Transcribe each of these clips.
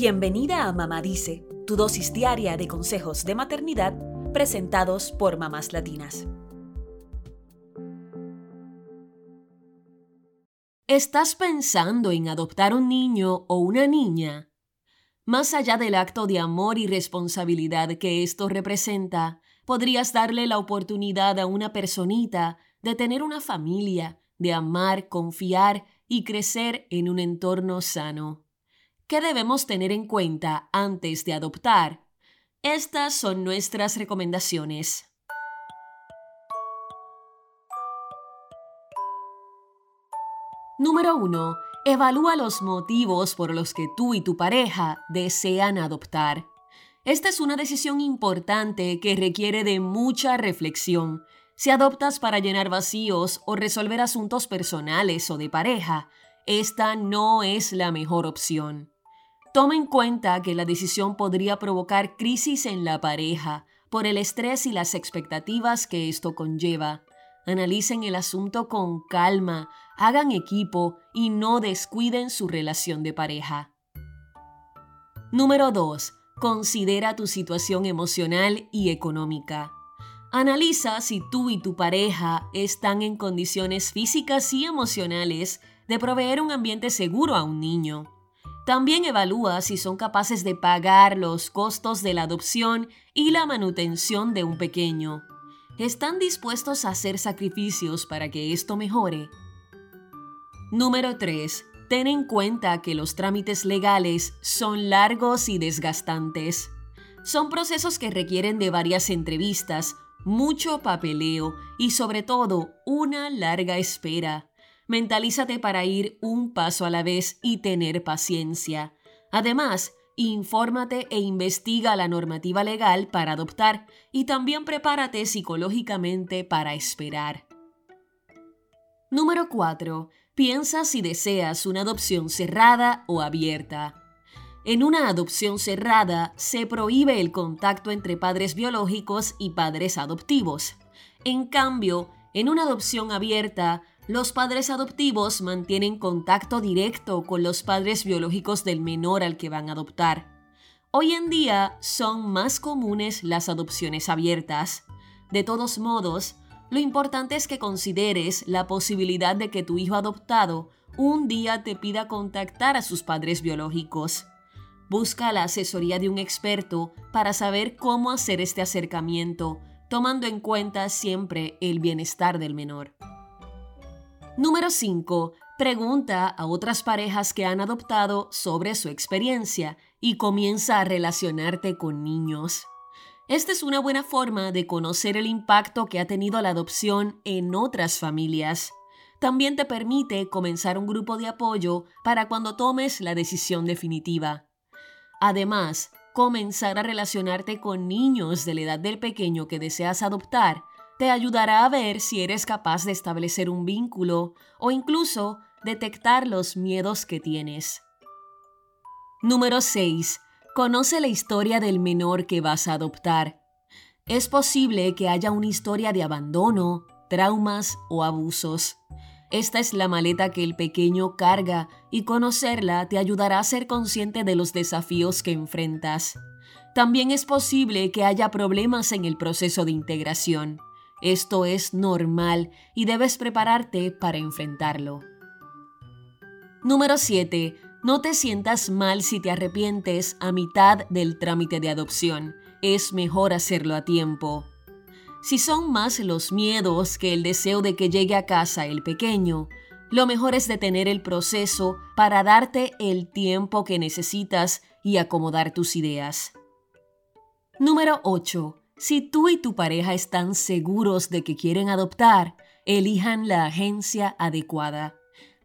Bienvenida a Mamá Dice, tu dosis diaria de consejos de maternidad presentados por mamás latinas. ¿Estás pensando en adoptar un niño o una niña? Más allá del acto de amor y responsabilidad que esto representa, podrías darle la oportunidad a una personita de tener una familia, de amar, confiar y crecer en un entorno sano. ¿Qué debemos tener en cuenta antes de adoptar? Estas son nuestras recomendaciones. Número 1. Evalúa los motivos por los que tú y tu pareja desean adoptar. Esta es una decisión importante que requiere de mucha reflexión. Si adoptas para llenar vacíos o resolver asuntos personales o de pareja, esta no es la mejor opción. Toma en cuenta que la decisión podría provocar crisis en la pareja por el estrés y las expectativas que esto conlleva. Analicen el asunto con calma, hagan equipo y no descuiden su relación de pareja. Número 2. Considera tu situación emocional y económica. Analiza si tú y tu pareja están en condiciones físicas y emocionales de proveer un ambiente seguro a un niño. También evalúa si son capaces de pagar los costos de la adopción y la manutención de un pequeño. ¿Están dispuestos a hacer sacrificios para que esto mejore? Número 3. Ten en cuenta que los trámites legales son largos y desgastantes. Son procesos que requieren de varias entrevistas, mucho papeleo y sobre todo una larga espera. Mentalízate para ir un paso a la vez y tener paciencia. Además, infórmate e investiga la normativa legal para adoptar y también prepárate psicológicamente para esperar. Número 4. Piensa si deseas una adopción cerrada o abierta. En una adopción cerrada se prohíbe el contacto entre padres biológicos y padres adoptivos. En cambio, en una adopción abierta, los padres adoptivos mantienen contacto directo con los padres biológicos del menor al que van a adoptar. Hoy en día son más comunes las adopciones abiertas. De todos modos, lo importante es que consideres la posibilidad de que tu hijo adoptado un día te pida contactar a sus padres biológicos. Busca la asesoría de un experto para saber cómo hacer este acercamiento, tomando en cuenta siempre el bienestar del menor. Número 5. Pregunta a otras parejas que han adoptado sobre su experiencia y comienza a relacionarte con niños. Esta es una buena forma de conocer el impacto que ha tenido la adopción en otras familias. También te permite comenzar un grupo de apoyo para cuando tomes la decisión definitiva. Además, comenzar a relacionarte con niños de la edad del pequeño que deseas adoptar te ayudará a ver si eres capaz de establecer un vínculo o incluso detectar los miedos que tienes. Número 6. Conoce la historia del menor que vas a adoptar. Es posible que haya una historia de abandono, traumas o abusos. Esta es la maleta que el pequeño carga y conocerla te ayudará a ser consciente de los desafíos que enfrentas. También es posible que haya problemas en el proceso de integración. Esto es normal y debes prepararte para enfrentarlo. Número 7. No te sientas mal si te arrepientes a mitad del trámite de adopción. Es mejor hacerlo a tiempo. Si son más los miedos que el deseo de que llegue a casa el pequeño, lo mejor es detener el proceso para darte el tiempo que necesitas y acomodar tus ideas. Número 8. Si tú y tu pareja están seguros de que quieren adoptar, elijan la agencia adecuada.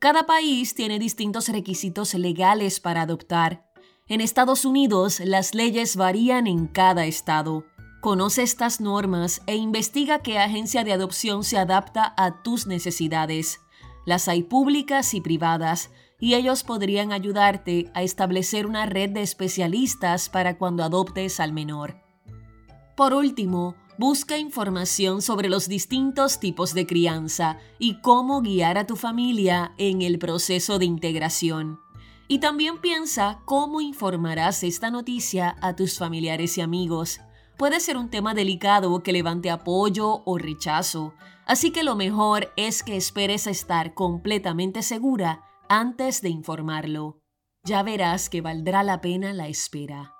Cada país tiene distintos requisitos legales para adoptar. En Estados Unidos, las leyes varían en cada estado. Conoce estas normas e investiga qué agencia de adopción se adapta a tus necesidades. Las hay públicas y privadas, y ellos podrían ayudarte a establecer una red de especialistas para cuando adoptes al menor. Por último, busca información sobre los distintos tipos de crianza y cómo guiar a tu familia en el proceso de integración. Y también piensa cómo informarás esta noticia a tus familiares y amigos. Puede ser un tema delicado que levante apoyo o rechazo, así que lo mejor es que esperes a estar completamente segura antes de informarlo. Ya verás que valdrá la pena la espera.